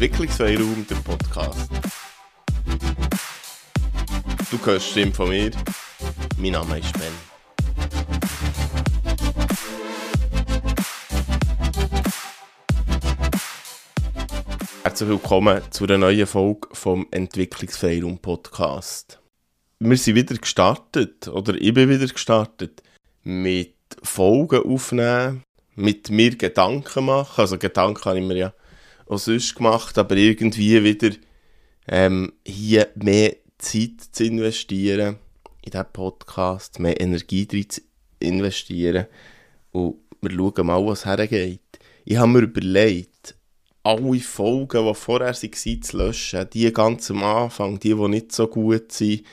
Entwicklungsfreiraum, der Podcast. Du hörst die Stimme von mir. Mein Name ist Ben. Herzlich willkommen zu einer neuen Folge vom Entwicklungsfreiraum Podcast. Wir sind wieder gestartet, oder ich bin wieder gestartet, mit Folgen aufnehmen, mit mir Gedanken machen. Also Gedanken habe ich mir ja auch sonst gemacht, aber irgendwie wieder ähm, hier mehr Zeit zu investieren in diesen Podcast, mehr Energie drin zu investieren. Und wir schauen mal, was hergeht. Ich habe mir überlegt, alle Folgen, die vorher waren, zu löschen, die ganz am Anfang, die, die nicht so gut sind,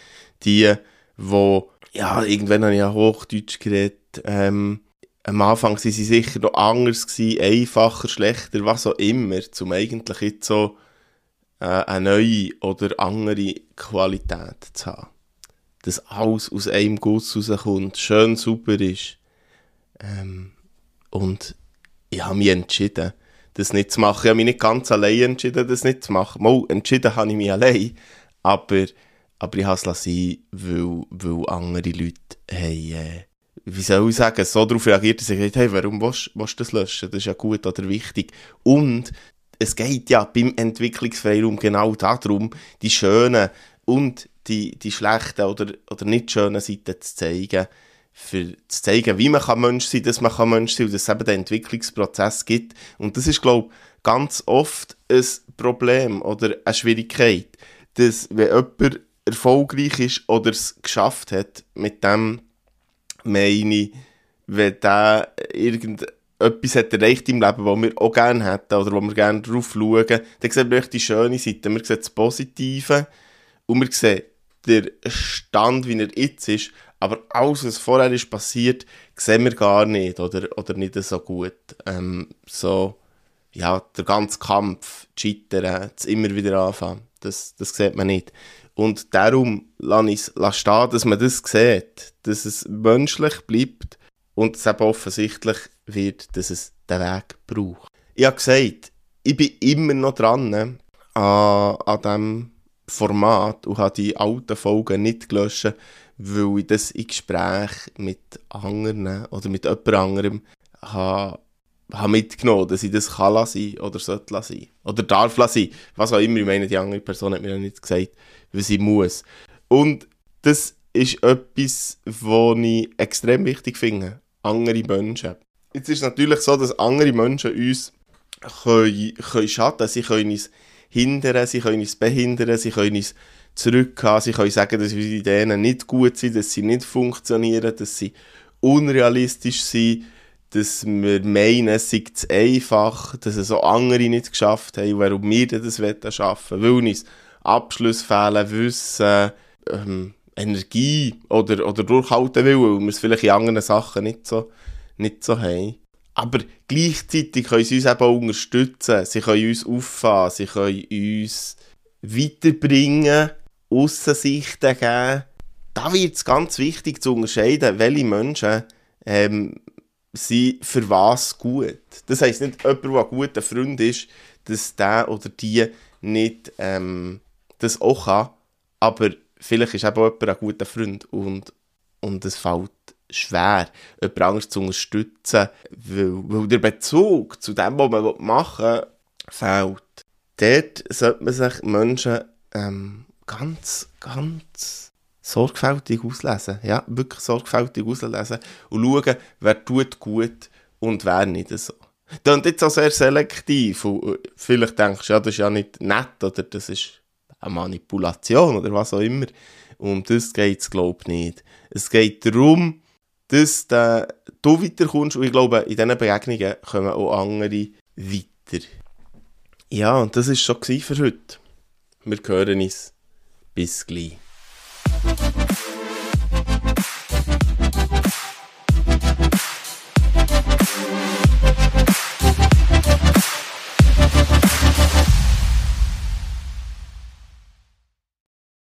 die, die, ja, irgendwann habe ich ja Hochdeutsch geredet, ähm, am Anfang waren sie sicher noch anders, gewesen, einfacher, schlechter, was auch immer, um eigentlich jetzt so äh, eine neue oder andere Qualität zu haben. Dass alles aus einem Guss rauskommt, schön sauber ist. Ähm, und ich habe mich entschieden, das nicht zu machen. Ich habe mich nicht ganz allein entschieden, das nicht zu machen. Mal, entschieden habe ich mich allein, aber, aber ich habe es lassen, weil, weil andere Leute haben, äh, wie soll ich sagen, so darauf reagiert, dass ich gesagt hey, warum willst, du das löschen? Das ist ja gut oder wichtig. Und es geht ja beim Entwicklungsfreiraum genau darum, die schönen und die, die schlechten oder, oder nicht schönen Seiten zu zeigen, für zu zeigen, wie man kann Mensch sein dass man kann Mensch sein kann und dass es eben den Entwicklungsprozess gibt. Und das ist, glaube ich, ganz oft ein Problem oder eine Schwierigkeit, dass wenn jemand erfolgreich ist oder es geschafft hat, mit dem meine, wenn der irgendetwas hat erreicht im Leben, was wir auch gerne hätten oder wo wir gerne drauf schauen, dann sehen wir die schöne Seite, wir sehen das Positive und wir sehen den Stand, wie er jetzt ist, aber alles, was vorher ist passiert, sehen wir gar nicht oder, oder nicht so gut. Ähm, so, ja, der ganze Kampf, Scheitern, das immer wieder anfangen, das, das sieht man nicht. Und darum lasse ich es stehen, dass man das sieht, dass es menschlich bleibt und es eben offensichtlich wird, dass es den Weg braucht. Ich habe gesagt, ich bin immer noch dran ne, an, an diesem Format und habe die alten Folgen nicht gelöscht, weil ich das in Gespräch mit anderen oder mit jemand anderem habe, habe mitgenommen, dass ich das kann lassen oder sollte lassen oder darf lassen. Was auch immer, ich meine, die andere Person hat mir ja nicht gesagt, wie sie muss. Und das ist etwas, was ich extrem wichtig finde. Andere Menschen. Jetzt ist es natürlich so, dass andere Menschen uns können, können schaden, sie können uns hindern, sie können uns behindern, sie können uns zurückhaben, sie können sagen, dass unsere Ideen nicht gut sind, dass sie nicht funktionieren, dass sie unrealistisch sind, dass wir meinen, es sei zu einfach, dass es so andere nicht geschafft haben, warum wir das schaffen wollen, weil uns Abschluss fehlen, Wissen, ähm, Energie oder, oder durchhalten will, weil wir es vielleicht in anderen Sachen nicht so, nicht so haben. Aber gleichzeitig können sie uns eben auch unterstützen, sie können uns auffahren, sie können uns weiterbringen, Aussensichten geben. Da wird es ganz wichtig zu unterscheiden, welche Menschen ähm, sind für was gut. Das heisst nicht, jemand, der ein guter Freund ist, dass der oder die nicht ähm, das auch kann, aber vielleicht ist eben jemand ein guter Freund und, und es fällt schwer, jemand anderes zu unterstützen, weil, weil der Bezug zu dem, was man machen will, fehlt. Dort sollte man sich Menschen ähm, ganz, ganz sorgfältig auslesen. Ja, wirklich sorgfältig auslesen und schauen, wer tut gut und wer nicht so. Ist jetzt auch sehr selektiv und vielleicht denkst du, ja, das ist ja nicht nett oder das ist eine Manipulation oder was auch immer. Um das geht es, glaube ich, nicht. Es geht darum, dass du weiterkommst und ich glaube, in diesen Begegnungen kommen auch andere weiter. Ja, und das war schon für heute. Wir hören uns. Bis gleich.